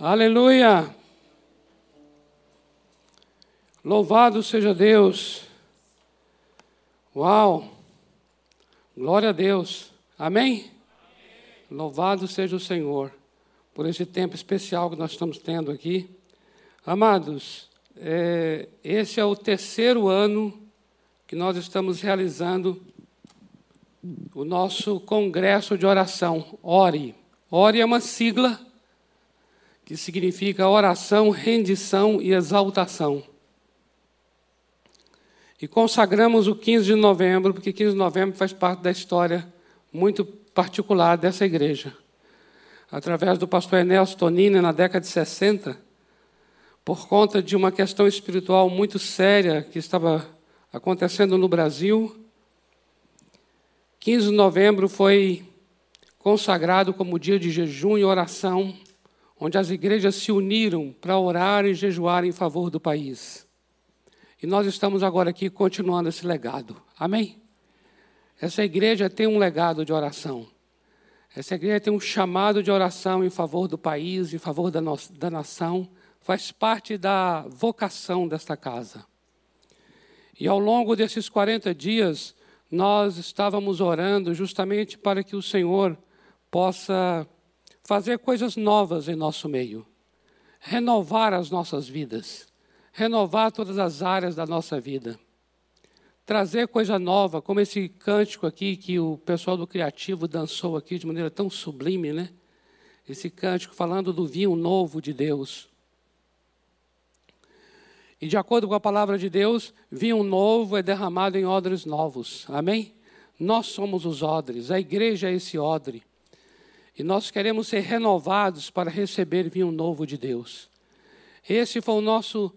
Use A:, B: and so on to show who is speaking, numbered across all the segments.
A: Aleluia! Louvado seja Deus. Uau! Glória a Deus. Amém? Amém? Louvado seja o Senhor por esse tempo especial que nós estamos tendo aqui. Amados, é, esse é o terceiro ano que nós estamos realizando o nosso congresso de oração. Ore. Ore é uma sigla que significa oração, rendição e exaltação. E consagramos o 15 de novembro, porque 15 de novembro faz parte da história muito particular dessa igreja. Através do pastor Enelson Tonini, na década de 60, por conta de uma questão espiritual muito séria que estava acontecendo no Brasil, 15 de novembro foi consagrado como dia de jejum e oração onde as igrejas se uniram para orar e jejuar em favor do país. E nós estamos agora aqui continuando esse legado. Amém? Essa igreja tem um legado de oração. Essa igreja tem um chamado de oração em favor do país, em favor da, da nação. Faz parte da vocação desta casa. E ao longo desses 40 dias, nós estávamos orando justamente para que o Senhor possa fazer coisas novas em nosso meio, renovar as nossas vidas, renovar todas as áreas da nossa vida, trazer coisa nova, como esse cântico aqui que o pessoal do Criativo dançou aqui de maneira tão sublime, né? Esse cântico falando do vinho novo de Deus. E de acordo com a palavra de Deus, vinho novo é derramado em odres novos. Amém? Nós somos os odres, a igreja é esse odre. E nós queremos ser renovados para receber vinho novo de Deus. Esse foi o nosso,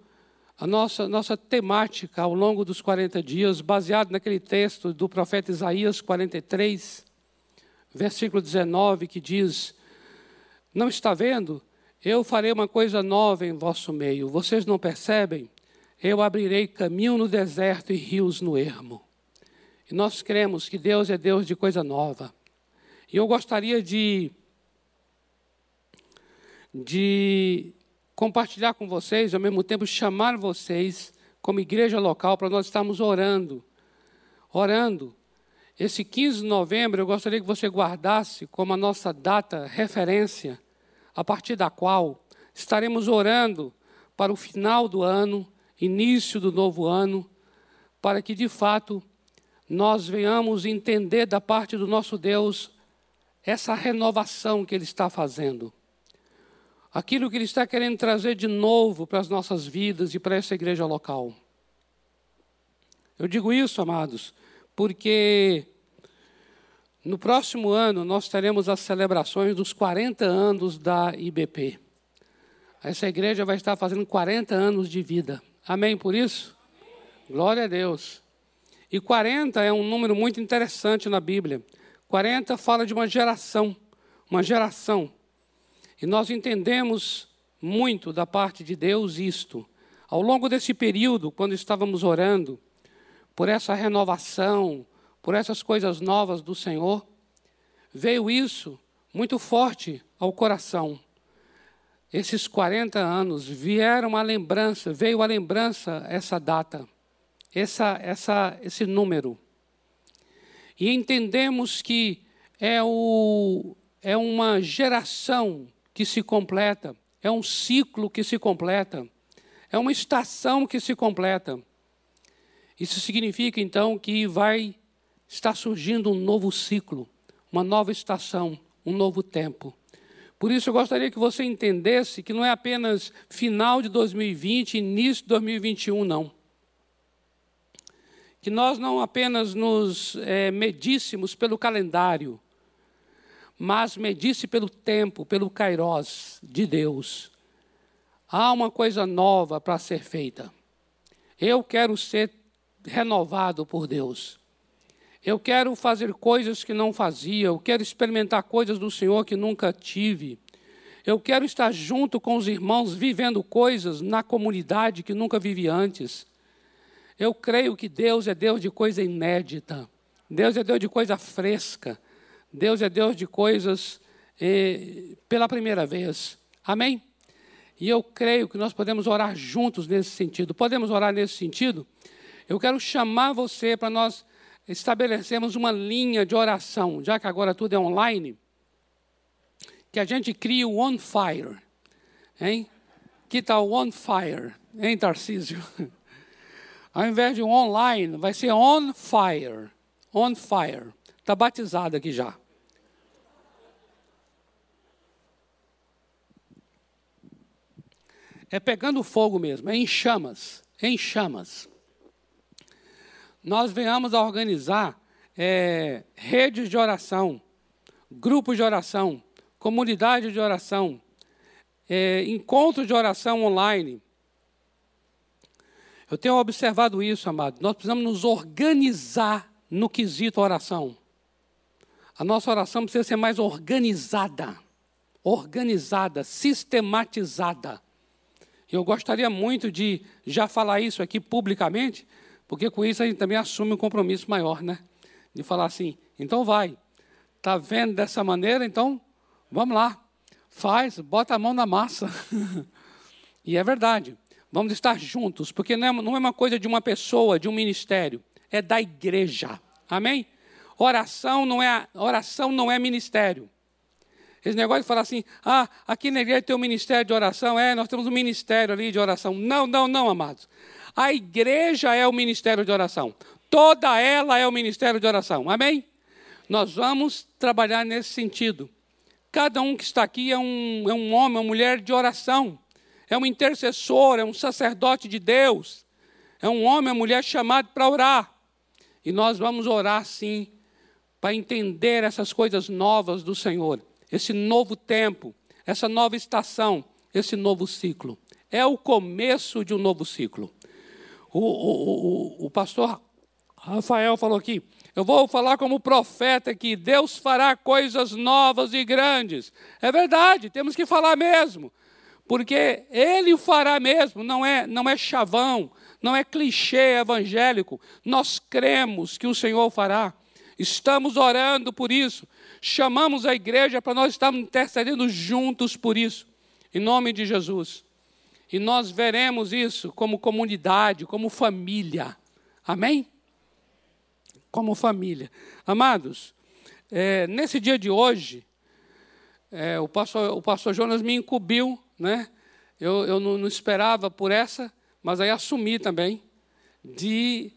A: a nossa, nossa temática ao longo dos 40 dias, baseado naquele texto do profeta Isaías 43, versículo 19, que diz: Não está vendo? Eu farei uma coisa nova em vosso meio. Vocês não percebem? Eu abrirei caminho no deserto e rios no ermo. E nós cremos que Deus é Deus de coisa nova. E eu gostaria de, de compartilhar com vocês, ao mesmo tempo chamar vocês, como igreja local, para nós estarmos orando. Orando. Esse 15 de novembro, eu gostaria que você guardasse como a nossa data referência, a partir da qual estaremos orando para o final do ano, início do novo ano, para que de fato nós venhamos entender da parte do nosso Deus essa renovação que Ele está fazendo. Aquilo que Ele está querendo trazer de novo para as nossas vidas e para essa igreja local. Eu digo isso, amados, porque no próximo ano nós teremos as celebrações dos 40 anos da IBP. Essa igreja vai estar fazendo 40 anos de vida. Amém por isso? Glória a Deus. E 40 é um número muito interessante na Bíblia. 40 fala de uma geração, uma geração. E nós entendemos muito da parte de Deus isto. Ao longo desse período, quando estávamos orando por essa renovação, por essas coisas novas do Senhor, veio isso muito forte ao coração. Esses 40 anos vieram a lembrança, veio a lembrança essa data, essa, essa, esse número. E entendemos que é, o, é uma geração que se completa, é um ciclo que se completa, é uma estação que se completa. Isso significa, então, que vai estar surgindo um novo ciclo, uma nova estação, um novo tempo. Por isso, eu gostaria que você entendesse que não é apenas final de 2020, início de 2021, não que nós não apenas nos é, medíssemos pelo calendário, mas medisse pelo tempo, pelo kairós de Deus. Há uma coisa nova para ser feita. Eu quero ser renovado por Deus. Eu quero fazer coisas que não fazia, eu quero experimentar coisas do Senhor que nunca tive. Eu quero estar junto com os irmãos, vivendo coisas na comunidade que nunca vivi antes. Eu creio que Deus é Deus de coisa inédita. Deus é Deus de coisa fresca. Deus é Deus de coisas pela primeira vez. Amém? E eu creio que nós podemos orar juntos nesse sentido. Podemos orar nesse sentido? Eu quero chamar você para nós estabelecermos uma linha de oração, já que agora tudo é online, que a gente crie o On Fire. Hein? Que tal On Fire? Hein, Tarcísio? Ao invés de online, vai ser On Fire. On Fire. Está batizado aqui já. É pegando fogo mesmo, é em chamas, é em chamas. Nós venhamos a organizar é, redes de oração, grupos de oração, comunidade de oração, é, encontros de oração online. Eu tenho observado isso, amado. Nós precisamos nos organizar no quesito oração. A nossa oração precisa ser mais organizada, organizada, sistematizada. Eu gostaria muito de já falar isso aqui publicamente, porque com isso a gente também assume um compromisso maior, né? De falar assim, então vai. Está vendo dessa maneira, então vamos lá. Faz, bota a mão na massa. e é verdade. Vamos estar juntos, porque não é, não é uma coisa de uma pessoa, de um ministério, é da igreja. Amém? Oração não é, oração não é ministério. Esse negócio de falar assim, ah, aqui na igreja tem um ministério de oração, é, nós temos um ministério ali de oração. Não, não, não, amados. A igreja é o ministério de oração. Toda ela é o ministério de oração. Amém? Nós vamos trabalhar nesse sentido. Cada um que está aqui é um, é um homem, uma mulher de oração. É um intercessor, é um sacerdote de Deus. É um homem, uma mulher chamado para orar. E nós vamos orar sim, para entender essas coisas novas do Senhor esse novo tempo, essa nova estação, esse novo ciclo. É o começo de um novo ciclo. O, o, o, o pastor Rafael falou aqui: eu vou falar como profeta que Deus fará coisas novas e grandes. É verdade, temos que falar mesmo. Porque ele fará mesmo, não é, não é chavão, não é clichê evangélico. Nós cremos que o Senhor fará. Estamos orando por isso. Chamamos a igreja para nós estarmos intercedendo juntos por isso, em nome de Jesus. E nós veremos isso como comunidade, como família. Amém? Como família. Amados, é, nesse dia de hoje, é, o, pastor, o pastor Jonas me incumbiu, né? Eu, eu não, não esperava por essa, mas aí assumi também, de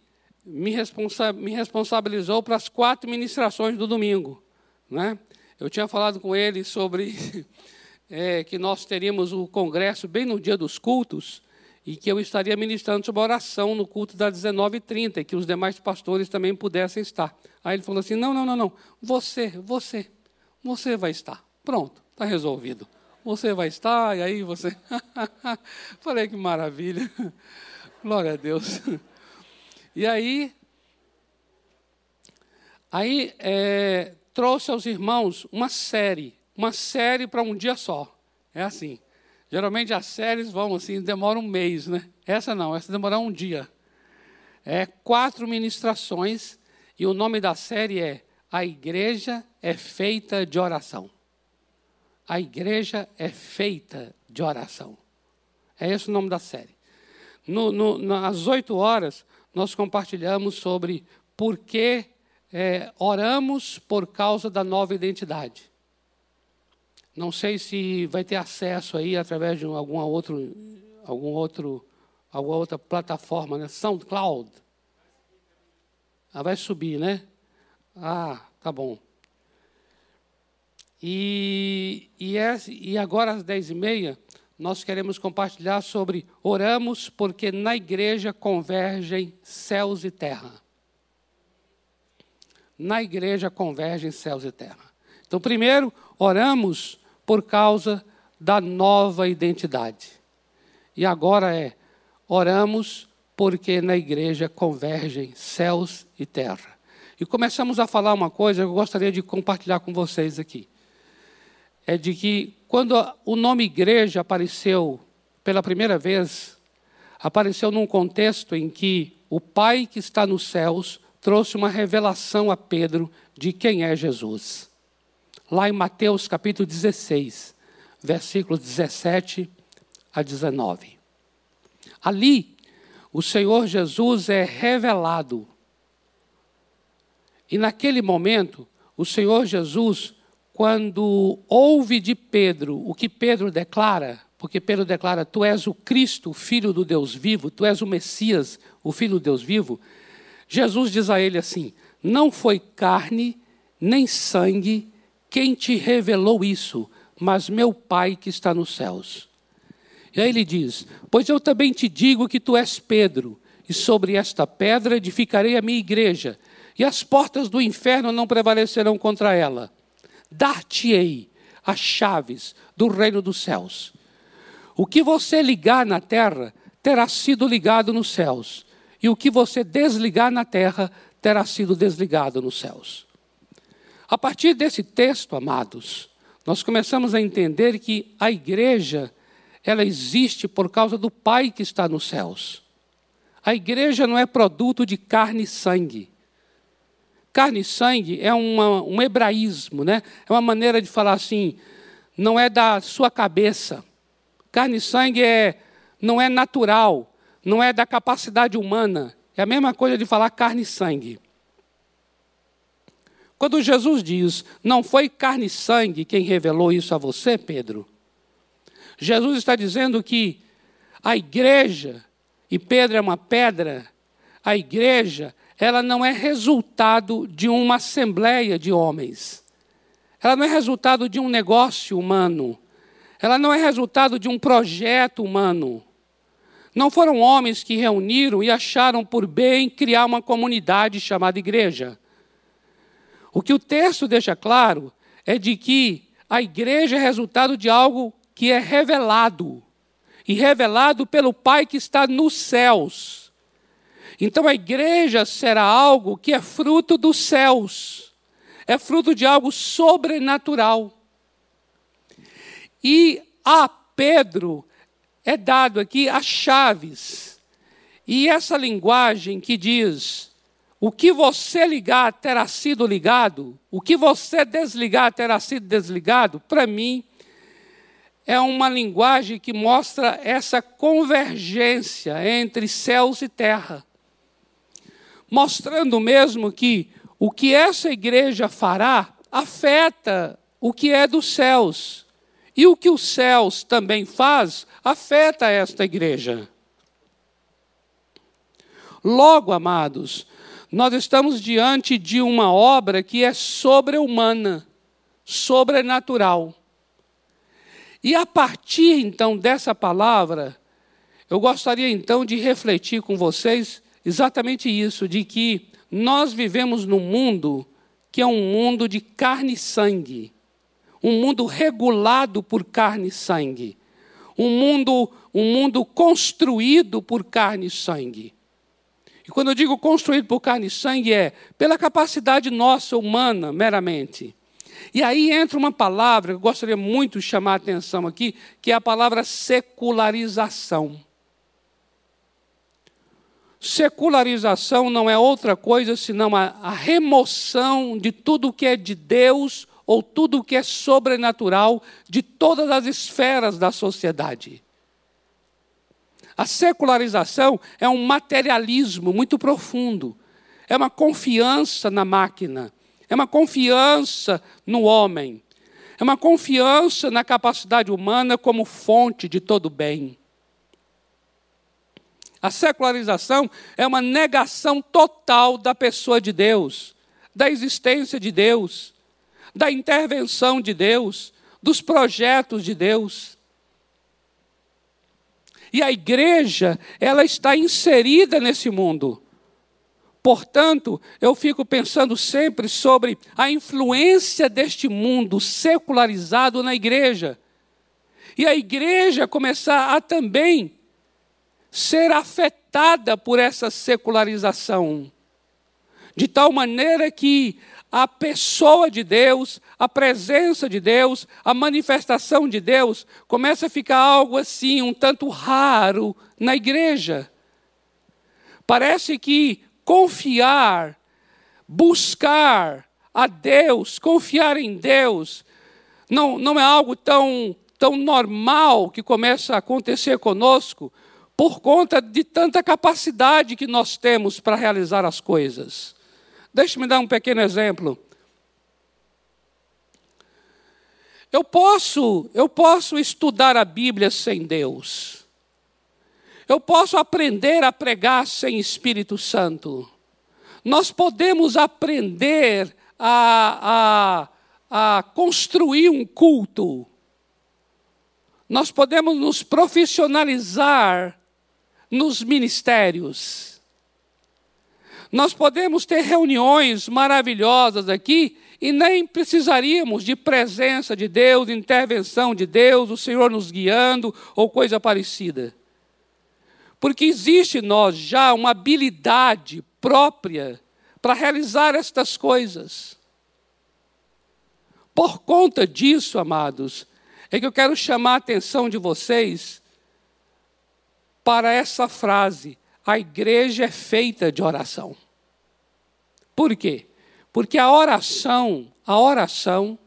A: me, responsa me responsabilizou para as quatro ministrações do domingo. Né? Eu tinha falado com ele sobre é, que nós teríamos o congresso bem no dia dos cultos e que eu estaria ministrando sobre oração no culto das 19h30 e que os demais pastores também pudessem estar. Aí ele falou assim: não, não, não, não, você, você, você vai estar. Pronto, está resolvido. Você vai estar, e aí você. Falei que maravilha. Glória a Deus. E aí, aí é, trouxe aos irmãos uma série, uma série para um dia só. É assim. Geralmente as séries vão assim, demoram um mês, né? Essa não, essa demora um dia. É quatro ministrações e o nome da série é A Igreja é Feita de Oração. A Igreja é Feita de Oração. É esse o nome da série. No, no, nas oito horas, nós compartilhamos sobre por que é, oramos por causa da nova identidade. Não sei se vai ter acesso aí através de alguma outro, algum outro, alguma outra plataforma, né? SoundCloud. Ah, vai subir, né? Ah, tá bom. E, e, é, e agora às dez e meia nós queremos compartilhar sobre oramos porque na igreja convergem céus e terra na igreja convergem céus e terra. Então, primeiro, oramos por causa da nova identidade. E agora é, oramos porque na igreja convergem céus e terra. E começamos a falar uma coisa que eu gostaria de compartilhar com vocês aqui. É de que quando o nome igreja apareceu pela primeira vez, apareceu num contexto em que o Pai que está nos céus trouxe uma revelação a Pedro de quem é Jesus. Lá em Mateus capítulo 16, versículos 17 a 19. Ali, o Senhor Jesus é revelado. E naquele momento, o Senhor Jesus, quando ouve de Pedro o que Pedro declara, porque Pedro declara: Tu és o Cristo, Filho do Deus vivo, tu és o Messias, o Filho do Deus vivo. Jesus diz a ele assim: Não foi carne nem sangue quem te revelou isso, mas meu Pai que está nos céus. E aí ele diz: Pois eu também te digo que tu és Pedro, e sobre esta pedra edificarei a minha igreja, e as portas do inferno não prevalecerão contra ela. Dar-te-ei as chaves do reino dos céus. O que você ligar na terra terá sido ligado nos céus, e o que você desligar na terra terá sido desligado nos céus. A partir desse texto, amados, nós começamos a entender que a igreja, ela existe por causa do Pai que está nos céus. A igreja não é produto de carne e sangue. Carne e sangue é uma, um hebraísmo, né? é uma maneira de falar assim, não é da sua cabeça. Carne e sangue é, não é natural, não é da capacidade humana. É a mesma coisa de falar carne e sangue. Quando Jesus diz, não foi carne e sangue quem revelou isso a você, Pedro, Jesus está dizendo que a igreja, e Pedro é uma pedra, a igreja, ela não é resultado de uma assembleia de homens. Ela não é resultado de um negócio humano. Ela não é resultado de um projeto humano. Não foram homens que reuniram e acharam por bem criar uma comunidade chamada igreja. O que o texto deixa claro é de que a igreja é resultado de algo que é revelado e revelado pelo Pai que está nos céus. Então a igreja será algo que é fruto dos céus, é fruto de algo sobrenatural. E a Pedro é dado aqui as chaves. E essa linguagem que diz o que você ligar terá sido ligado, o que você desligar terá sido desligado, para mim, é uma linguagem que mostra essa convergência entre céus e terra. Mostrando mesmo que o que essa igreja fará afeta o que é dos céus. E o que os céus também faz afeta esta igreja. Logo, amados, nós estamos diante de uma obra que é sobre-humana, sobrenatural. E a partir então dessa palavra, eu gostaria então de refletir com vocês exatamente isso, de que nós vivemos num mundo que é um mundo de carne e sangue, um mundo regulado por carne e sangue, um mundo, um mundo construído por carne e sangue. E quando eu digo construído por carne e sangue, é pela capacidade nossa, humana, meramente. E aí entra uma palavra que eu gostaria muito de chamar a atenção aqui, que é a palavra secularização. Secularização não é outra coisa senão a, a remoção de tudo que é de Deus ou tudo que é sobrenatural de todas as esferas da sociedade. A secularização é um materialismo muito profundo. É uma confiança na máquina. É uma confiança no homem. É uma confiança na capacidade humana como fonte de todo bem. A secularização é uma negação total da pessoa de Deus, da existência de Deus, da intervenção de Deus, dos projetos de Deus. E a igreja, ela está inserida nesse mundo. Portanto, eu fico pensando sempre sobre a influência deste mundo secularizado na igreja. E a igreja começar a também ser afetada por essa secularização. De tal maneira que a pessoa de Deus, a presença de Deus, a manifestação de Deus, começa a ficar algo assim, um tanto raro na igreja. Parece que confiar, buscar a Deus, confiar em Deus, não, não é algo tão, tão normal que começa a acontecer conosco por conta de tanta capacidade que nós temos para realizar as coisas. Deixe-me dar um pequeno exemplo. Eu posso, eu posso estudar a Bíblia sem Deus. Eu posso aprender a pregar sem Espírito Santo. Nós podemos aprender a, a, a construir um culto. Nós podemos nos profissionalizar nos ministérios. Nós podemos ter reuniões maravilhosas aqui e nem precisaríamos de presença de Deus, de intervenção de Deus, o Senhor nos guiando ou coisa parecida. Porque existe em nós já uma habilidade própria para realizar estas coisas. Por conta disso, amados, é que eu quero chamar a atenção de vocês para essa frase: a igreja é feita de oração. Por quê? Porque a oração, a oração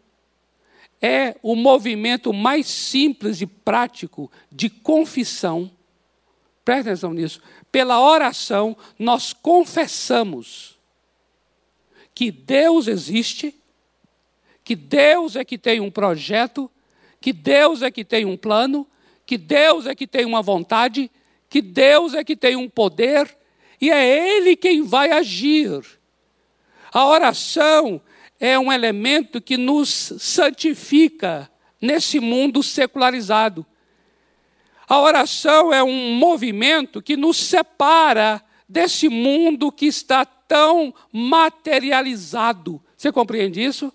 A: é o movimento mais simples e prático de confissão. Presta atenção nisso. Pela oração, nós confessamos que Deus existe, que Deus é que tem um projeto, que Deus é que tem um plano, que Deus é que tem uma vontade, que Deus é que tem um poder, e é Ele quem vai agir. A oração é um elemento que nos santifica nesse mundo secularizado. A oração é um movimento que nos separa desse mundo que está tão materializado. Você compreende isso?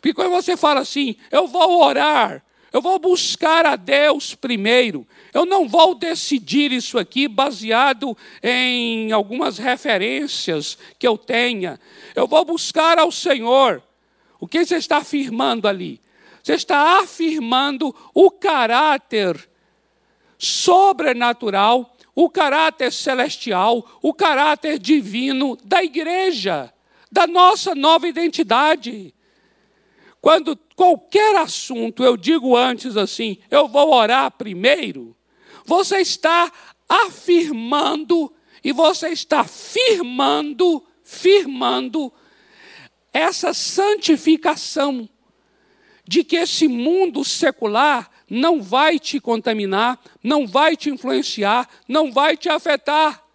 A: Porque quando você fala assim, eu vou orar, eu vou buscar a Deus primeiro. Eu não vou decidir isso aqui baseado em algumas referências que eu tenha. Eu vou buscar ao Senhor. O que você está afirmando ali? Você está afirmando o caráter sobrenatural, o caráter celestial, o caráter divino da igreja, da nossa nova identidade. Quando qualquer assunto eu digo antes assim, eu vou orar primeiro, você está afirmando e você está firmando, firmando essa santificação de que esse mundo secular não vai te contaminar, não vai te influenciar, não vai te afetar.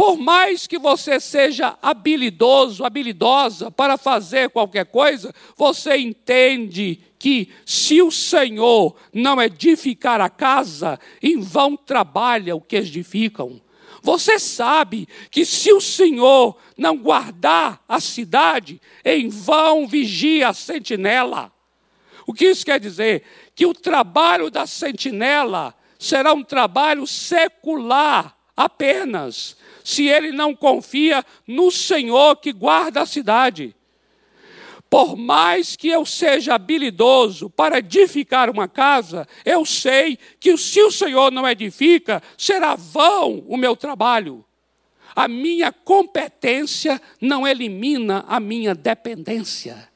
A: Por mais que você seja habilidoso, habilidosa para fazer qualquer coisa, você entende que se o Senhor não edificar a casa, em vão trabalha o que edificam. Você sabe que se o Senhor não guardar a cidade, em vão vigia a sentinela. O que isso quer dizer? Que o trabalho da sentinela será um trabalho secular apenas se ele não confia no Senhor que guarda a cidade. Por mais que eu seja habilidoso para edificar uma casa, eu sei que se o Senhor não edifica, será vão o meu trabalho. A minha competência não elimina a minha dependência.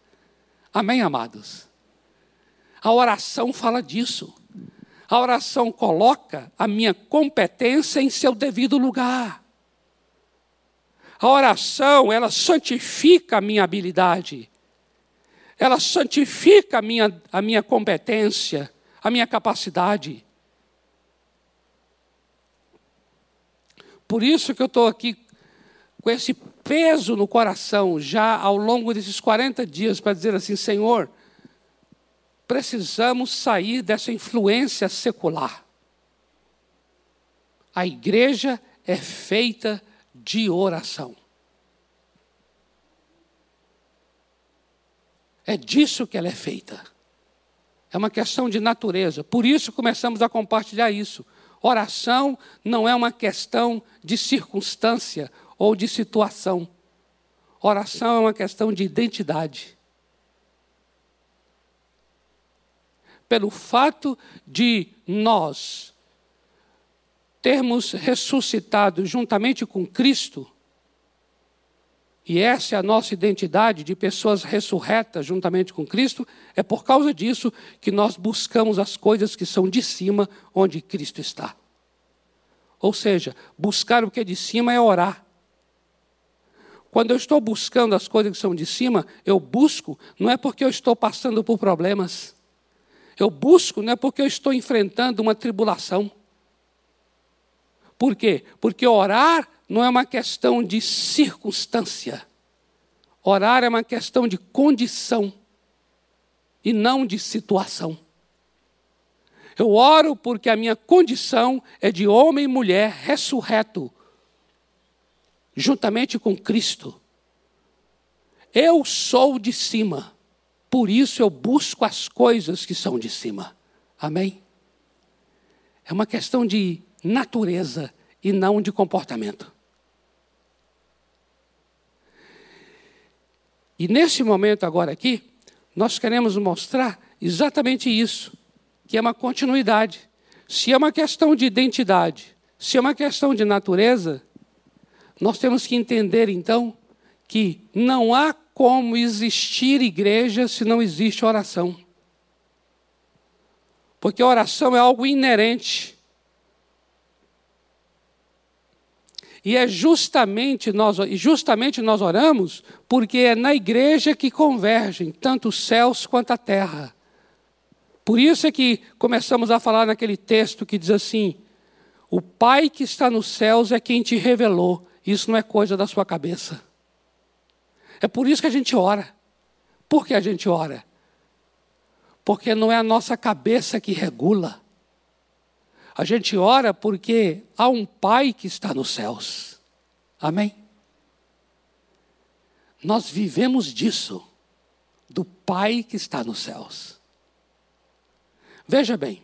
A: Amém, amados? A oração fala disso. A oração coloca a minha competência em seu devido lugar. A oração, ela santifica a minha habilidade, ela santifica a minha, a minha competência, a minha capacidade. Por isso que eu estou aqui com esse peso no coração, já ao longo desses 40 dias, para dizer assim: Senhor, precisamos sair dessa influência secular. A igreja é feita de oração. É disso que ela é feita. É uma questão de natureza. Por isso começamos a compartilhar isso. Oração não é uma questão de circunstância ou de situação. Oração é uma questão de identidade. Pelo fato de nós termos ressuscitado juntamente com Cristo, e essa é a nossa identidade de pessoas ressurretas juntamente com Cristo, é por causa disso que nós buscamos as coisas que são de cima, onde Cristo está. Ou seja, buscar o que é de cima é orar. Quando eu estou buscando as coisas que são de cima, eu busco, não é porque eu estou passando por problemas. Eu busco, não é porque eu estou enfrentando uma tribulação. Por quê? Porque orar não é uma questão de circunstância. Orar é uma questão de condição e não de situação. Eu oro porque a minha condição é de homem e mulher ressurreto, juntamente com Cristo. Eu sou de cima, por isso eu busco as coisas que são de cima. Amém? É uma questão de natureza e não de comportamento. E nesse momento agora aqui, nós queremos mostrar exatamente isso, que é uma continuidade. Se é uma questão de identidade, se é uma questão de natureza, nós temos que entender então que não há como existir igreja se não existe oração. Porque a oração é algo inerente E é justamente nós, justamente nós oramos porque é na igreja que convergem tanto os céus quanto a terra. Por isso é que começamos a falar naquele texto que diz assim: O Pai que está nos céus é quem te revelou. Isso não é coisa da sua cabeça. É por isso que a gente ora. Por que a gente ora? Porque não é a nossa cabeça que regula. A gente ora porque há um Pai que está nos céus. Amém? Nós vivemos disso, do Pai que está nos céus. Veja bem,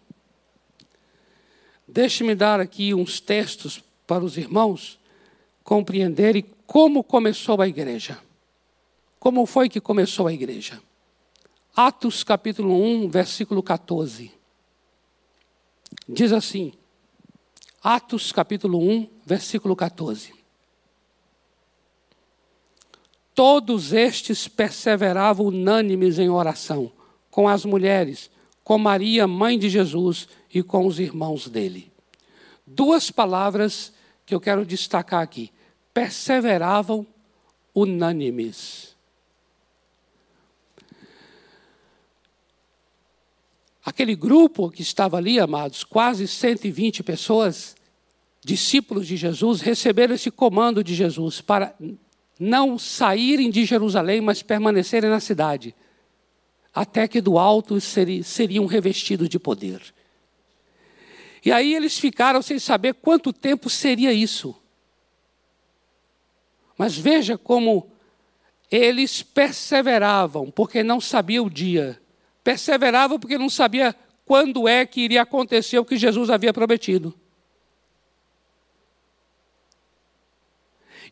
A: deixe-me dar aqui uns textos para os irmãos compreenderem como começou a igreja. Como foi que começou a igreja? Atos capítulo 1, versículo 14. Diz assim, Atos capítulo 1, versículo 14. Todos estes perseveravam unânimes em oração, com as mulheres, com Maria, mãe de Jesus, e com os irmãos dele. Duas palavras que eu quero destacar aqui: perseveravam unânimes. Aquele grupo que estava ali, amados, quase 120 pessoas, discípulos de Jesus, receberam esse comando de Jesus para não saírem de Jerusalém, mas permanecerem na cidade, até que do alto seriam revestidos de poder. E aí eles ficaram sem saber quanto tempo seria isso. Mas veja como eles perseveravam, porque não sabiam o dia perseverava porque não sabia quando é que iria acontecer o que Jesus havia prometido.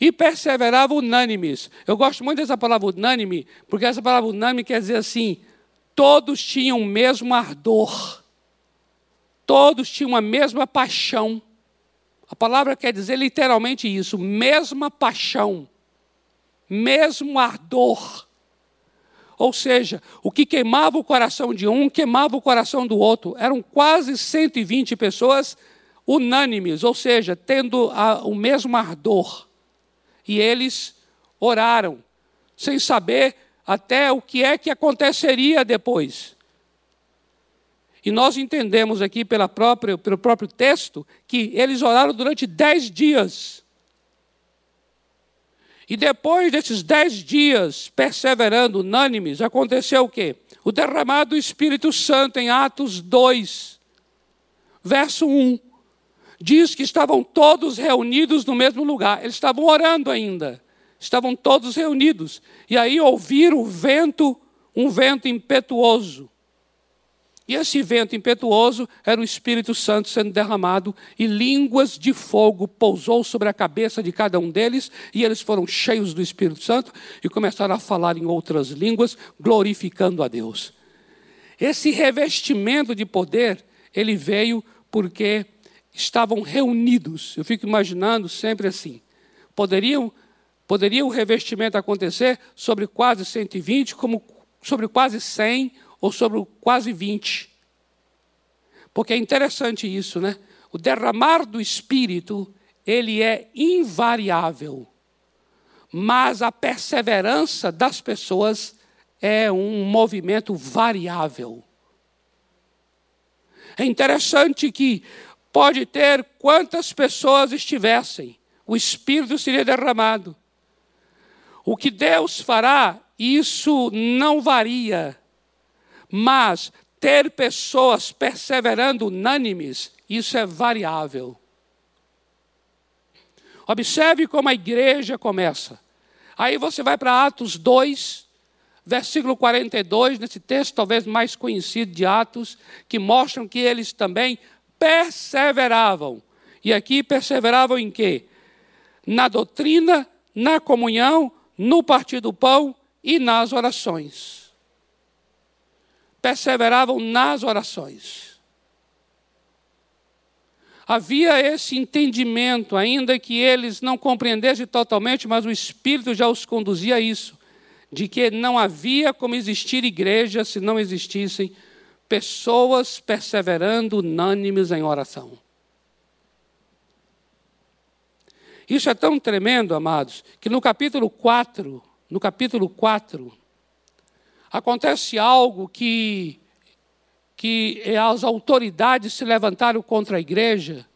A: E perseverava unânimes. Eu gosto muito dessa palavra unânime, porque essa palavra unânime quer dizer assim: todos tinham o mesmo ardor, todos tinham a mesma paixão. A palavra quer dizer literalmente isso: mesma paixão, mesmo ardor. Ou seja, o que queimava o coração de um, queimava o coração do outro. Eram quase 120 pessoas unânimes, ou seja, tendo a, o mesmo ardor. E eles oraram, sem saber até o que é que aconteceria depois. E nós entendemos aqui pela própria, pelo próprio texto que eles oraram durante dez dias. E depois desses dez dias perseverando, unânimes, aconteceu o quê? O derramado do Espírito Santo em Atos 2, verso 1. Diz que estavam todos reunidos no mesmo lugar. Eles estavam orando ainda. Estavam todos reunidos. E aí ouviram o vento, um vento impetuoso e esse vento impetuoso era o Espírito Santo sendo derramado, e línguas de fogo pousou sobre a cabeça de cada um deles, e eles foram cheios do Espírito Santo e começaram a falar em outras línguas, glorificando a Deus. Esse revestimento de poder, ele veio porque estavam reunidos. Eu fico imaginando sempre assim: poderiam Poderia o revestimento acontecer sobre quase 120, como sobre quase 100 ou sobre quase 20. Porque é interessante isso, né? O derramar do Espírito, ele é invariável. Mas a perseverança das pessoas é um movimento variável. É interessante que pode ter quantas pessoas estivessem, o Espírito seria derramado. O que Deus fará, isso não varia. Mas ter pessoas perseverando unânimes, isso é variável. Observe como a igreja começa. Aí você vai para Atos 2, versículo 42, nesse texto talvez mais conhecido de Atos, que mostram que eles também perseveravam. E aqui perseveravam em quê? Na doutrina, na comunhão, no partir do pão e nas orações. Perseveravam nas orações. Havia esse entendimento, ainda que eles não compreendessem totalmente, mas o Espírito já os conduzia a isso, de que não havia como existir igreja se não existissem pessoas perseverando unânimes em oração. Isso é tão tremendo, amados, que no capítulo 4, no capítulo 4, acontece algo que, que as autoridades se levantaram contra a igreja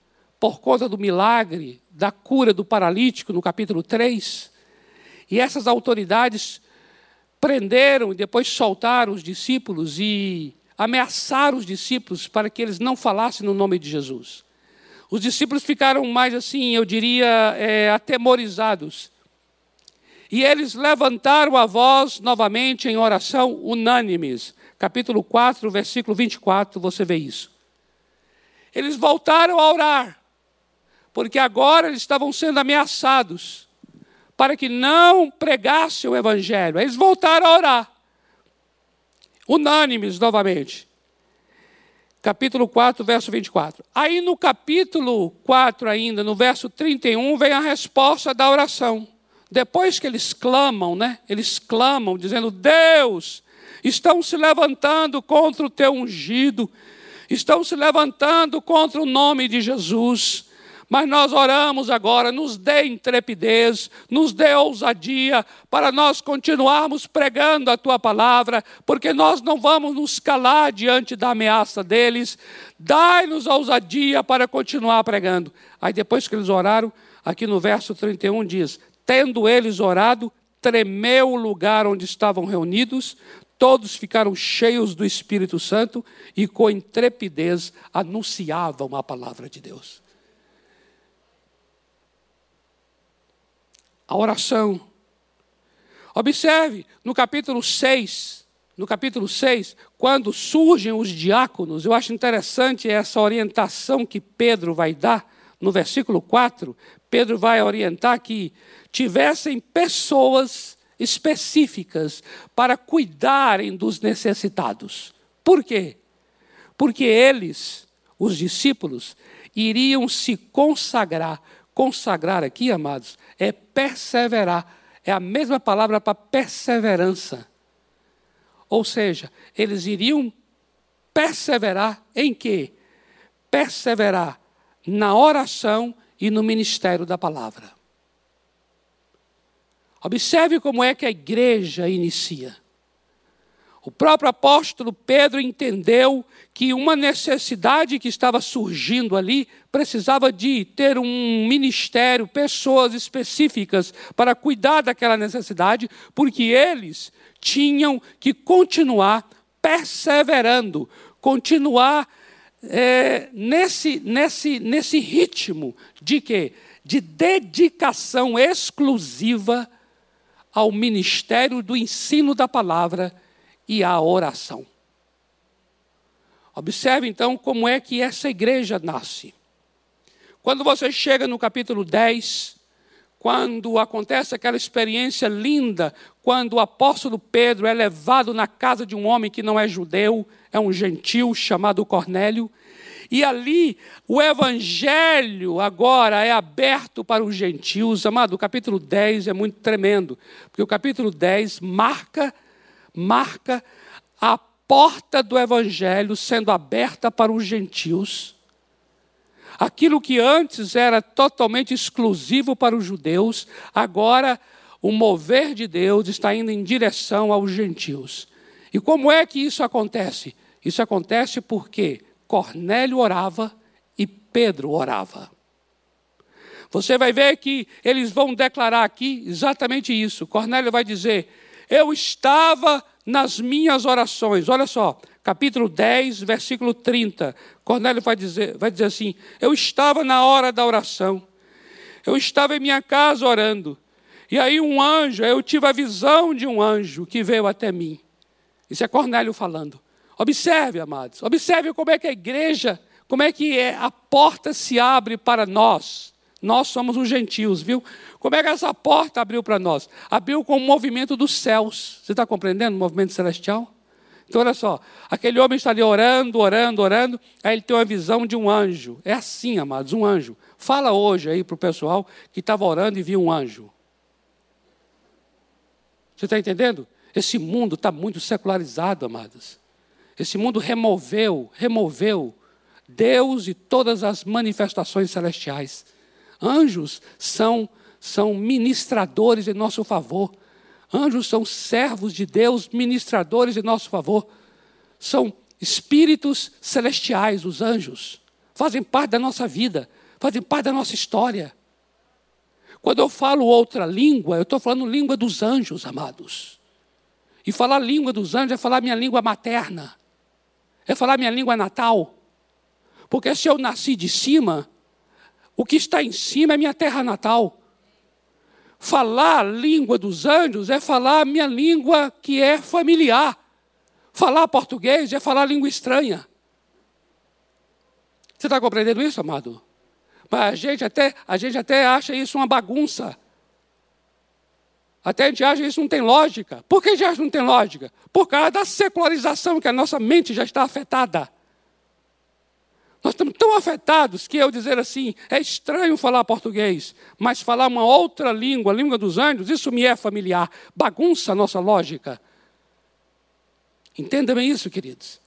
A: por conta do milagre da cura do paralítico, no capítulo 3. E essas autoridades prenderam e depois soltaram os discípulos e ameaçaram os discípulos para que eles não falassem no nome de Jesus. Os discípulos ficaram mais assim, eu diria, é, atemorizados. E eles levantaram a voz novamente em oração unânimes. Capítulo 4, versículo 24, você vê isso. Eles voltaram a orar, porque agora eles estavam sendo ameaçados para que não pregassem o evangelho. Eles voltaram a orar, unânimes novamente capítulo 4, verso 24. Aí no capítulo 4 ainda, no verso 31, vem a resposta da oração. Depois que eles clamam, né? Eles clamam dizendo: "Deus, estão se levantando contra o teu ungido, estão se levantando contra o nome de Jesus. Mas nós oramos agora, nos dê intrepidez, nos dê ousadia para nós continuarmos pregando a tua palavra, porque nós não vamos nos calar diante da ameaça deles. Dai-nos ousadia para continuar pregando. Aí depois que eles oraram, aqui no verso 31 diz: Tendo eles orado, tremeu o lugar onde estavam reunidos, todos ficaram cheios do Espírito Santo e com intrepidez anunciavam a palavra de Deus. a oração. Observe no capítulo 6, no capítulo 6, quando surgem os diáconos, eu acho interessante essa orientação que Pedro vai dar no versículo 4. Pedro vai orientar que tivessem pessoas específicas para cuidarem dos necessitados. Por quê? Porque eles, os discípulos, iriam se consagrar Consagrar aqui, amados, é perseverar. É a mesma palavra para perseverança. Ou seja, eles iriam perseverar em quê? Perseverar na oração e no ministério da palavra. Observe como é que a igreja inicia. O próprio apóstolo Pedro entendeu que uma necessidade que estava surgindo ali precisava de ter um ministério, pessoas específicas para cuidar daquela necessidade, porque eles tinham que continuar perseverando, continuar é, nesse, nesse, nesse ritmo de quê? De dedicação exclusiva ao ministério do ensino da palavra e a oração. Observe então como é que essa igreja nasce. Quando você chega no capítulo 10, quando acontece aquela experiência linda, quando o apóstolo Pedro é levado na casa de um homem que não é judeu, é um gentil chamado Cornélio, E ali o evangelho agora é aberto para os gentios. Amado, o capítulo 10 é muito tremendo, porque o capítulo 10 marca marca a porta do evangelho sendo aberta para os gentios. Aquilo que antes era totalmente exclusivo para os judeus, agora o mover de Deus está indo em direção aos gentios. E como é que isso acontece? Isso acontece porque Cornélio orava e Pedro orava. Você vai ver que eles vão declarar aqui exatamente isso. Cornélio vai dizer: Eu estava nas minhas orações. Olha só, capítulo 10, versículo 30. Cornélio vai dizer, vai dizer assim: Eu estava na hora da oração, eu estava em minha casa orando, e aí um anjo, eu tive a visão de um anjo que veio até mim. Isso é Cornélio falando. Observe, amados, observe como é que a igreja, como é que é, a porta se abre para nós. Nós somos os gentios, viu? Como é que essa porta abriu para nós? Abriu com o movimento dos céus. Você está compreendendo o movimento celestial? Então, olha só, aquele homem está ali orando, orando, orando, aí ele tem uma visão de um anjo. É assim, amados, um anjo. Fala hoje aí para o pessoal que estava orando e viu um anjo. Você está entendendo? Esse mundo está muito secularizado, amados. Esse mundo removeu, removeu Deus e todas as manifestações celestiais. Anjos são, são ministradores em nosso favor. Anjos são servos de Deus, ministradores em nosso favor. São espíritos celestiais, os anjos. Fazem parte da nossa vida, fazem parte da nossa história. Quando eu falo outra língua, eu estou falando língua dos anjos, amados. E falar língua dos anjos é falar minha língua materna, é falar minha língua natal. Porque se eu nasci de cima, o que está em cima é minha terra natal. Falar a língua dos anjos é falar a minha língua que é familiar. Falar português é falar língua estranha. Você está compreendendo isso, amado? A gente até, a gente até acha isso uma bagunça. Até a gente acha isso não tem lógica. Por que a gente acha que não tem lógica? Por causa da secularização, que a nossa mente já está afetada. Nós estamos tão afetados que eu dizer assim, é estranho falar português, mas falar uma outra língua, a língua dos anjos, isso me é familiar. Bagunça a nossa lógica. Entenda bem isso, queridos.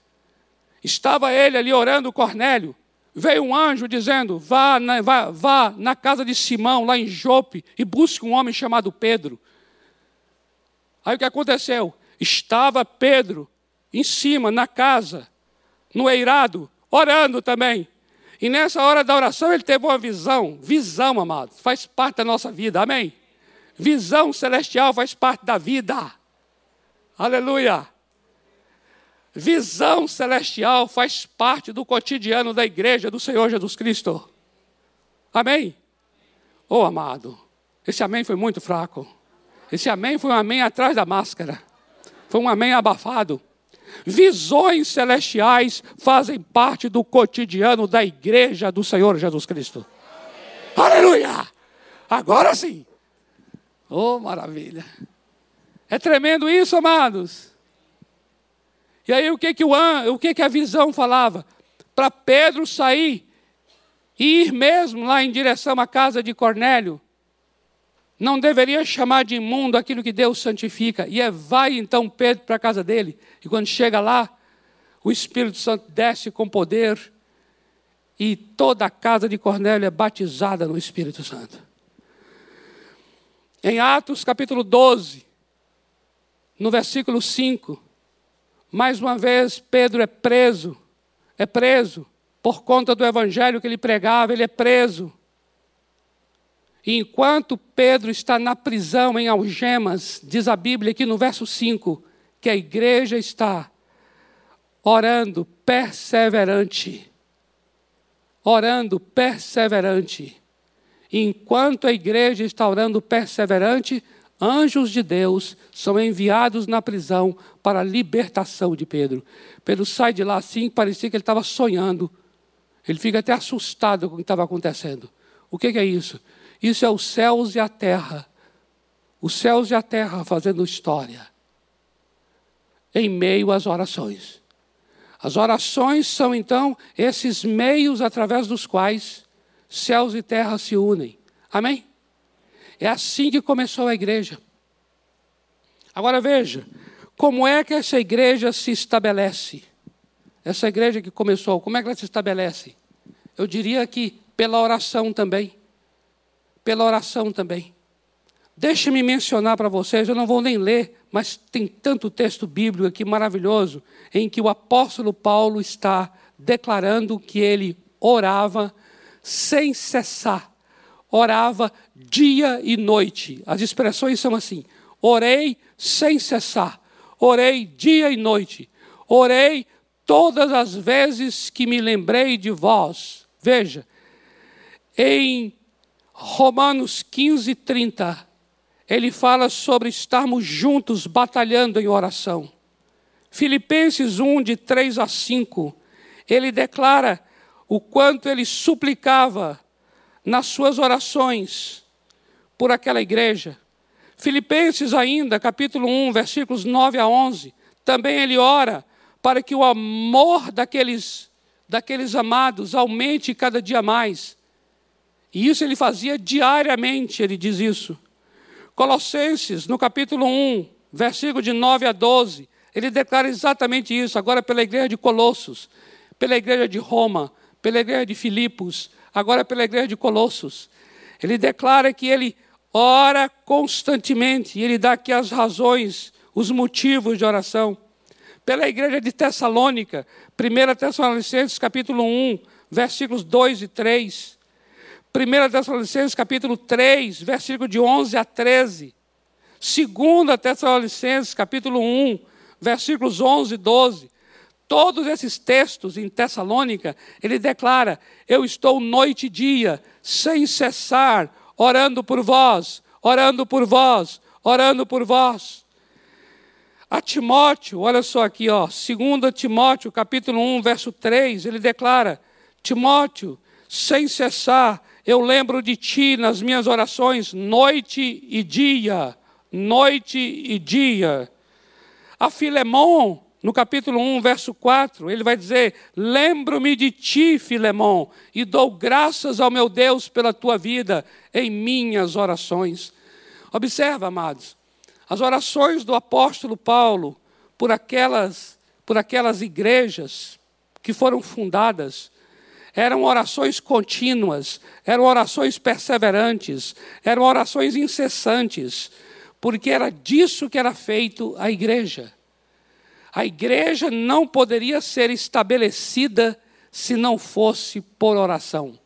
A: Estava ele ali orando, Cornélio. Veio um anjo dizendo: vá na, vá, vá na casa de Simão, lá em Jope, e busque um homem chamado Pedro. Aí o que aconteceu? Estava Pedro em cima, na casa, no eirado, orando também. E nessa hora da oração ele teve uma visão, visão, amados, faz parte da nossa vida, amém? Visão celestial faz parte da vida, aleluia. Visão celestial faz parte do cotidiano da igreja do Senhor Jesus Cristo, amém? Oh, amado, esse amém foi muito fraco. Esse amém foi um amém atrás da máscara, foi um amém abafado. Visões celestiais fazem parte do cotidiano da igreja do Senhor Jesus Cristo. Aleluia! Agora sim. Oh, maravilha. É tremendo isso, amados. E aí o que que, o, o, que, que a visão falava? Para Pedro sair e ir mesmo lá em direção à casa de Cornélio. Não deveria chamar de imundo aquilo que Deus santifica. E é, vai então Pedro para a casa dele. E quando chega lá, o Espírito Santo desce com poder. E toda a casa de Cornélio é batizada no Espírito Santo. Em Atos capítulo 12, no versículo 5, mais uma vez Pedro é preso. É preso por conta do evangelho que ele pregava, ele é preso. E enquanto Pedro está na prisão em algemas, diz a Bíblia aqui no verso 5, que a igreja está orando perseverante. Orando perseverante. Enquanto a igreja está orando perseverante, anjos de Deus são enviados na prisão para a libertação de Pedro. Pedro sai de lá assim, parecia que ele estava sonhando. Ele fica até assustado com o que estava acontecendo. O que, que é isso? Isso é os céus e a terra. Os céus e a terra fazendo história. Em meio às orações. As orações são então esses meios através dos quais céus e terra se unem. Amém? É assim que começou a igreja. Agora veja, como é que essa igreja se estabelece? Essa igreja que começou, como é que ela se estabelece? Eu diria que pela oração também. Pela oração também. Deixe-me mencionar para vocês, eu não vou nem ler, mas tem tanto texto bíblico aqui maravilhoso, em que o apóstolo Paulo está declarando que ele orava sem cessar, orava dia e noite. As expressões são assim: orei sem cessar, orei dia e noite, orei todas as vezes que me lembrei de vós. Veja, em Romanos 15, 30, ele fala sobre estarmos juntos batalhando em oração. Filipenses 1, de 3 a 5, ele declara o quanto ele suplicava nas suas orações por aquela igreja. Filipenses ainda, capítulo 1, versículos 9 a 11, também ele ora para que o amor daqueles, daqueles amados aumente cada dia mais. E isso ele fazia diariamente, ele diz isso. Colossenses, no capítulo 1, versículo de 9 a 12, ele declara exatamente isso, agora pela igreja de Colossos, pela igreja de Roma, pela igreja de Filipos, agora pela igreja de Colossos. Ele declara que ele ora constantemente, e ele dá aqui as razões, os motivos de oração. Pela igreja de Tessalônica, 1 Tessalonicenses capítulo 1, versículos 2 e 3. 1 Tessalonicenses capítulo 3, versículo de 11 a 13. 2 Tessalonicenses capítulo 1, versículos 11 e 12. Todos esses textos em Tessalônica, ele declara: Eu estou noite e dia, sem cessar, orando por vós, orando por vós, orando por vós. A Timóteo, olha só aqui, ó, 2 Timóteo, capítulo 1, verso 3, ele declara: Timóteo, sem cessar, eu lembro de ti nas minhas orações, noite e dia, noite e dia. A Filemão, no capítulo 1, verso 4, ele vai dizer: Lembro-me de ti, Filemão, e dou graças ao meu Deus pela tua vida em minhas orações. Observa, amados, as orações do apóstolo Paulo por aquelas, por aquelas igrejas que foram fundadas eram orações contínuas, eram orações perseverantes, eram orações incessantes, porque era disso que era feito a igreja. A igreja não poderia ser estabelecida se não fosse por oração.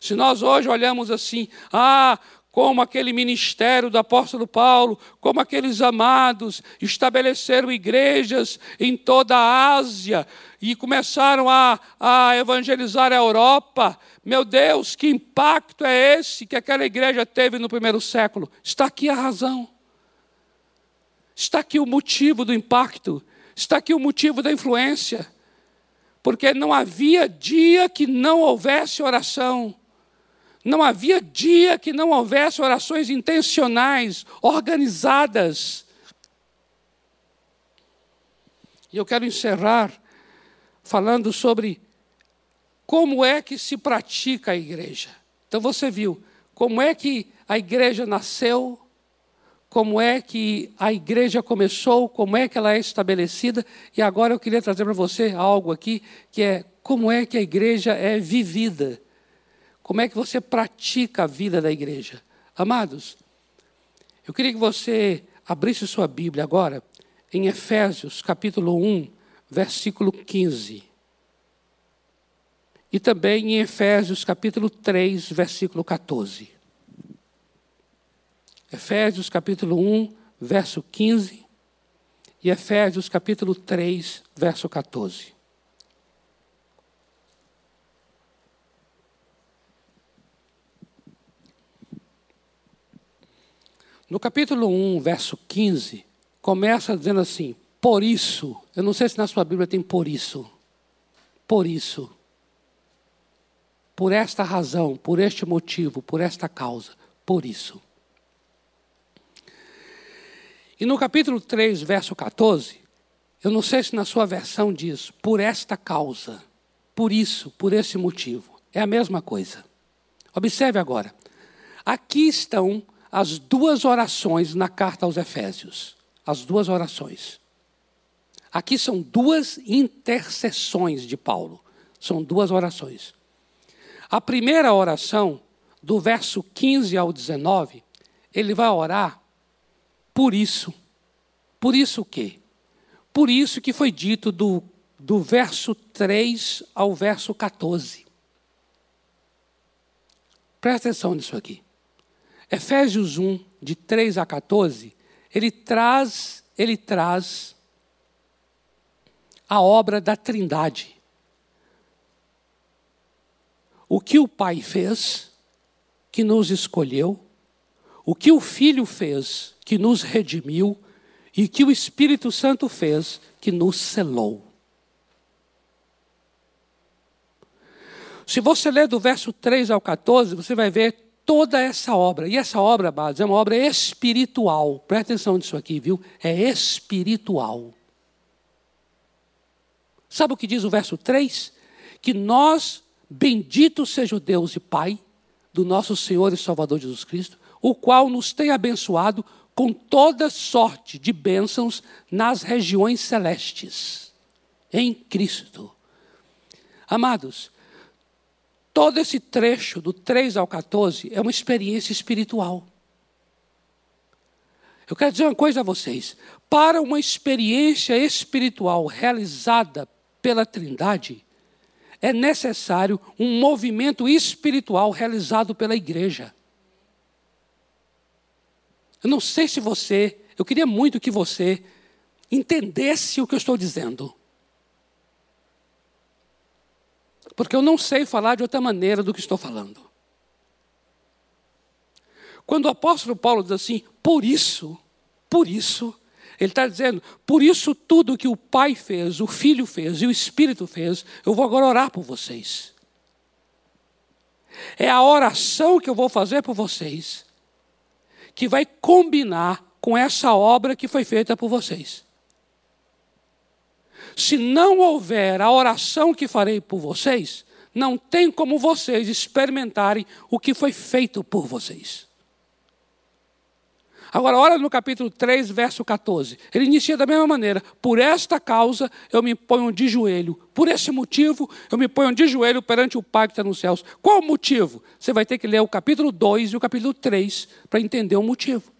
A: Se nós hoje olhamos assim, ah, como aquele ministério do apóstolo Paulo, como aqueles amados estabeleceram igrejas em toda a Ásia e começaram a, a evangelizar a Europa. Meu Deus, que impacto é esse que aquela igreja teve no primeiro século? Está aqui a razão. Está aqui o motivo do impacto. Está aqui o motivo da influência. Porque não havia dia que não houvesse oração. Não havia dia que não houvesse orações intencionais, organizadas. E eu quero encerrar falando sobre como é que se pratica a igreja. Então você viu como é que a igreja nasceu, como é que a igreja começou, como é que ela é estabelecida, e agora eu queria trazer para você algo aqui que é como é que a igreja é vivida. Como é que você pratica a vida da igreja? Amados, eu queria que você abrisse sua Bíblia agora em Efésios, capítulo 1, versículo 15. E também em Efésios, capítulo 3, versículo 14. Efésios, capítulo 1, verso 15. E Efésios, capítulo 3, verso 14. No capítulo 1, verso 15, começa dizendo assim: Por isso, eu não sei se na sua Bíblia tem por isso. Por isso. Por esta razão, por este motivo, por esta causa. Por isso. E no capítulo 3, verso 14, Eu não sei se na sua versão diz, por esta causa, por isso, por esse motivo. É a mesma coisa. Observe agora. Aqui estão as duas orações na carta aos Efésios. As duas orações. Aqui são duas intercessões de Paulo. São duas orações. A primeira oração, do verso 15 ao 19, ele vai orar por isso. Por isso o quê? Por isso que foi dito do, do verso 3 ao verso 14. Presta atenção nisso aqui. Efésios 1, de 3 a 14, ele traz, ele traz a obra da Trindade. O que o Pai fez, que nos escolheu, o que o Filho fez, que nos redimiu, e que o Espírito Santo fez, que nos selou. Se você ler do verso 3 ao 14, você vai ver toda essa obra. E essa obra, Bados, é uma obra espiritual. Presta atenção nisso aqui, viu? É espiritual. Sabe o que diz o verso 3? Que nós, bendito seja o Deus e Pai do nosso Senhor e Salvador Jesus Cristo, o qual nos tem abençoado com toda sorte de bênçãos nas regiões celestes, em Cristo. Amados, Todo esse trecho, do 3 ao 14, é uma experiência espiritual. Eu quero dizer uma coisa a vocês: para uma experiência espiritual realizada pela Trindade, é necessário um movimento espiritual realizado pela igreja. Eu não sei se você, eu queria muito que você entendesse o que eu estou dizendo. porque eu não sei falar de outra maneira do que estou falando. Quando o apóstolo Paulo diz assim, por isso, por isso, ele está dizendo, por isso tudo que o Pai fez, o Filho fez e o Espírito fez, eu vou agora orar por vocês. É a oração que eu vou fazer por vocês, que vai combinar com essa obra que foi feita por vocês. Se não houver a oração que farei por vocês, não tem como vocês experimentarem o que foi feito por vocês. Agora, olha no capítulo 3, verso 14. Ele inicia da mesma maneira: Por esta causa eu me ponho de joelho. Por esse motivo eu me ponho de joelho perante o Pai que está nos céus. Qual o motivo? Você vai ter que ler o capítulo 2 e o capítulo 3 para entender o motivo.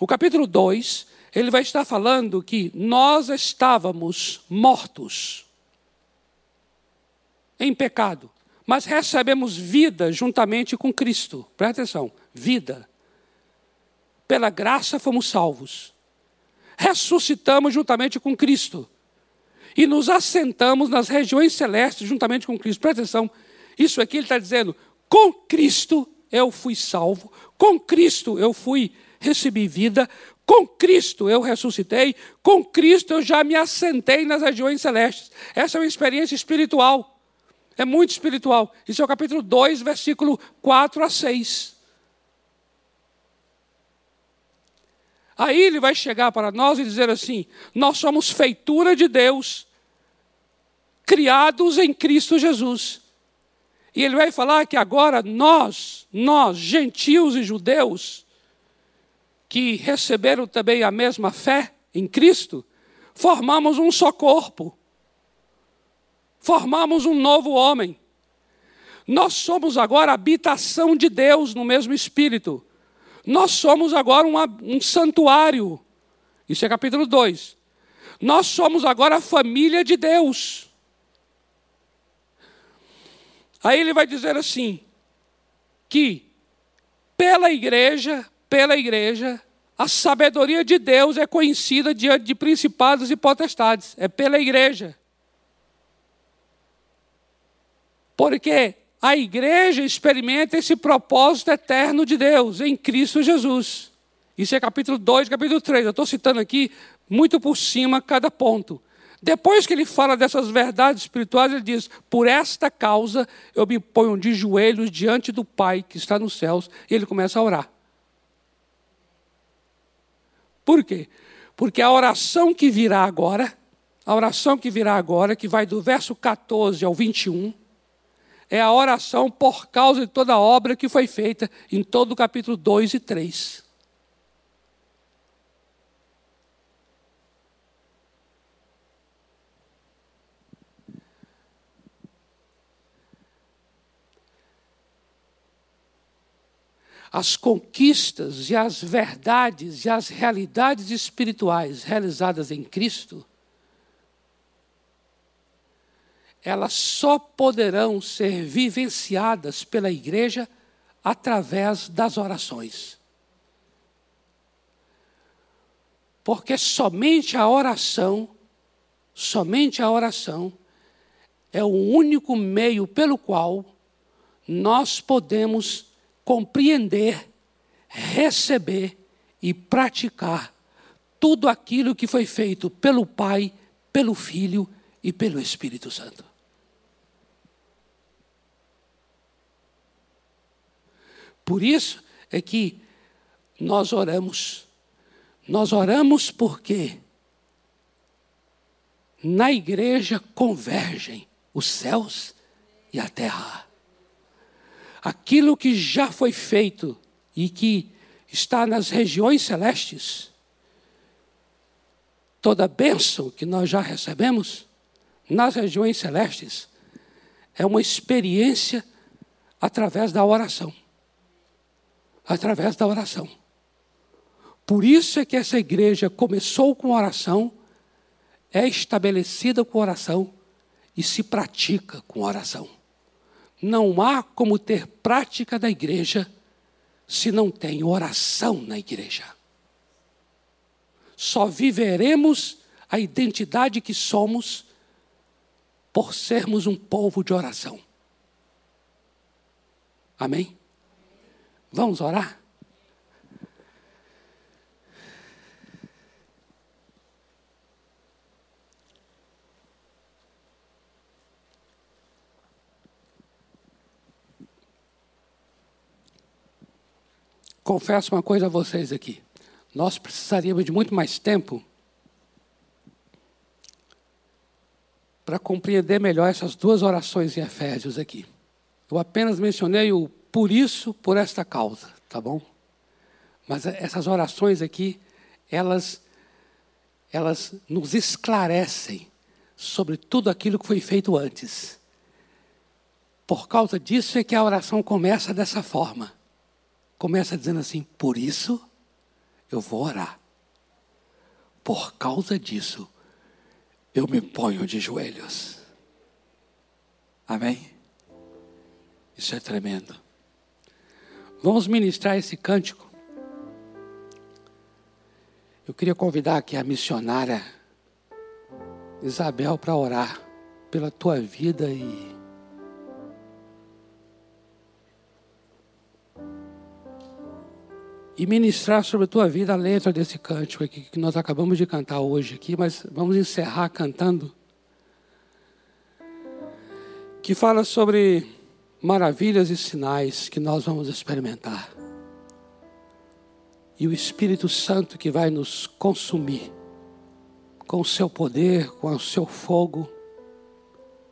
A: O capítulo 2 ele vai estar falando que nós estávamos mortos em pecado, mas recebemos vida juntamente com Cristo. Presta atenção: vida. Pela graça fomos salvos. Ressuscitamos juntamente com Cristo. E nos assentamos nas regiões celestes juntamente com Cristo. Presta atenção: isso aqui ele está dizendo, com Cristo eu fui salvo, com Cristo eu fui recebi vida, com Cristo eu ressuscitei, com Cristo eu já me assentei nas regiões celestes. Essa é uma experiência espiritual. É muito espiritual. Isso é o capítulo 2, versículo 4 a 6. Aí ele vai chegar para nós e dizer assim: Nós somos feitura de Deus, criados em Cristo Jesus. E ele vai falar que agora nós, nós, gentios e judeus, que receberam também a mesma fé em Cristo, formamos um só corpo, formamos um novo homem. Nós somos agora habitação de Deus no mesmo Espírito. Nós somos agora uma, um santuário. Isso é capítulo 2. Nós somos agora a família de Deus. Aí ele vai dizer assim: que pela igreja, pela igreja, a sabedoria de Deus é conhecida diante de principados e potestades, é pela igreja. Porque a igreja experimenta esse propósito eterno de Deus em Cristo Jesus. Isso é capítulo 2, capítulo 3. Eu estou citando aqui muito por cima cada ponto. Depois que ele fala dessas verdades espirituais, ele diz: Por esta causa eu me ponho de joelhos diante do Pai que está nos céus, e ele começa a orar. Por quê? Porque a oração que virá agora, a oração que virá agora, que vai do verso 14 ao 21, é a oração por causa de toda a obra que foi feita em todo o capítulo 2 e 3. as conquistas e as verdades e as realidades espirituais realizadas em Cristo, elas só poderão ser vivenciadas pela igreja através das orações. Porque somente a oração, somente a oração, é o único meio pelo qual nós podemos compreender, receber e praticar tudo aquilo que foi feito pelo Pai, pelo Filho e pelo Espírito Santo. Por isso é que nós oramos. Nós oramos porque na igreja convergem os céus e a terra aquilo que já foi feito e que está nas regiões celestes, toda bênção que nós já recebemos nas regiões celestes, é uma experiência através da oração. Através da oração. Por isso é que essa igreja começou com oração, é estabelecida com oração e se pratica com oração. Não há como ter prática da igreja se não tem oração na igreja. Só viveremos a identidade que somos por sermos um povo de oração. Amém? Vamos orar? confesso uma coisa a vocês aqui. Nós precisaríamos de muito mais tempo para compreender melhor essas duas orações em Efésios aqui. Eu apenas mencionei o por isso, por esta causa, tá bom? Mas essas orações aqui, elas, elas nos esclarecem sobre tudo aquilo que foi feito antes. Por causa disso é que a oração começa dessa forma começa dizendo assim: por isso eu vou orar. Por causa disso, eu me ponho de joelhos. Amém? Isso é tremendo. Vamos ministrar esse cântico. Eu queria convidar aqui a missionária Isabel para orar pela tua vida e e ministrar sobre a tua vida a letra desse cântico aqui que nós acabamos de cantar hoje aqui, mas vamos encerrar cantando. Que fala sobre maravilhas e sinais que nós vamos experimentar. E o Espírito Santo que vai nos consumir com o seu poder, com o seu fogo.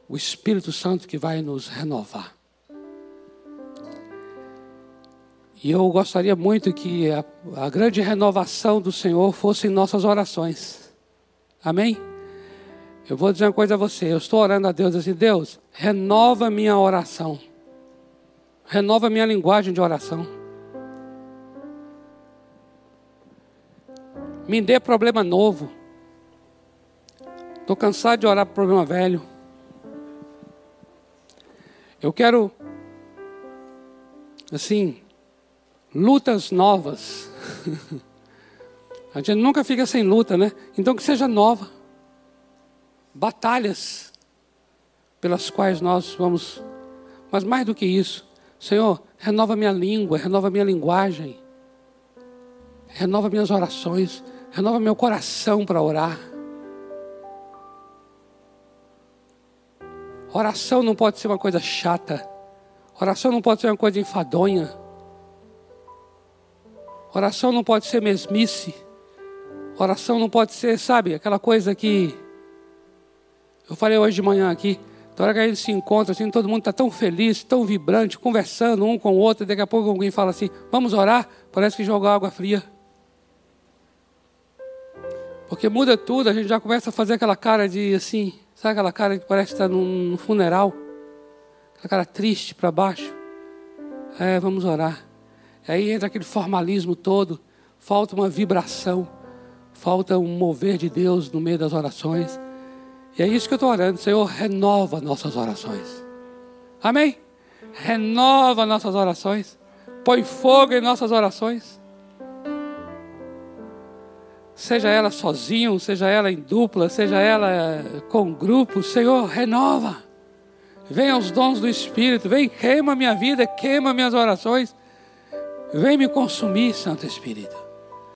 A: O Espírito Santo que vai nos renovar. E eu gostaria muito que a, a grande renovação do Senhor fosse em nossas orações. Amém? Eu vou dizer uma coisa a você. Eu estou orando a Deus assim: Deus, renova minha oração. Renova minha linguagem de oração. Me dê problema novo. Estou cansado de orar por problema velho. Eu quero, assim, lutas novas. A gente nunca fica sem luta, né? Então que seja nova. Batalhas pelas quais nós vamos. Mas mais do que isso, Senhor, renova minha língua, renova minha linguagem, renova minhas orações, renova meu coração para orar. Oração não pode ser uma coisa chata. Oração não pode ser uma coisa enfadonha. Oração não pode ser mesmice. Oração não pode ser, sabe, aquela coisa que eu falei hoje de manhã aqui. Da hora que gente se encontra, assim, todo mundo está tão feliz, tão vibrante, conversando um com o outro, e daqui a pouco alguém fala assim, vamos orar, parece que jogou água fria. Porque muda tudo, a gente já começa a fazer aquela cara de assim, sabe aquela cara que parece estar num funeral? Aquela cara triste para baixo. É, vamos orar. Aí entra aquele formalismo todo, falta uma vibração, falta um mover de Deus no meio das orações. E é isso que eu estou orando, Senhor, renova nossas orações. Amém? Renova nossas orações. Põe fogo em nossas orações. Seja ela sozinho, seja ela em dupla, seja ela com grupo, Senhor, renova. Venha os dons do Espírito, vem, queima minha vida, queima minhas orações. Vem me consumir, Santo Espírito.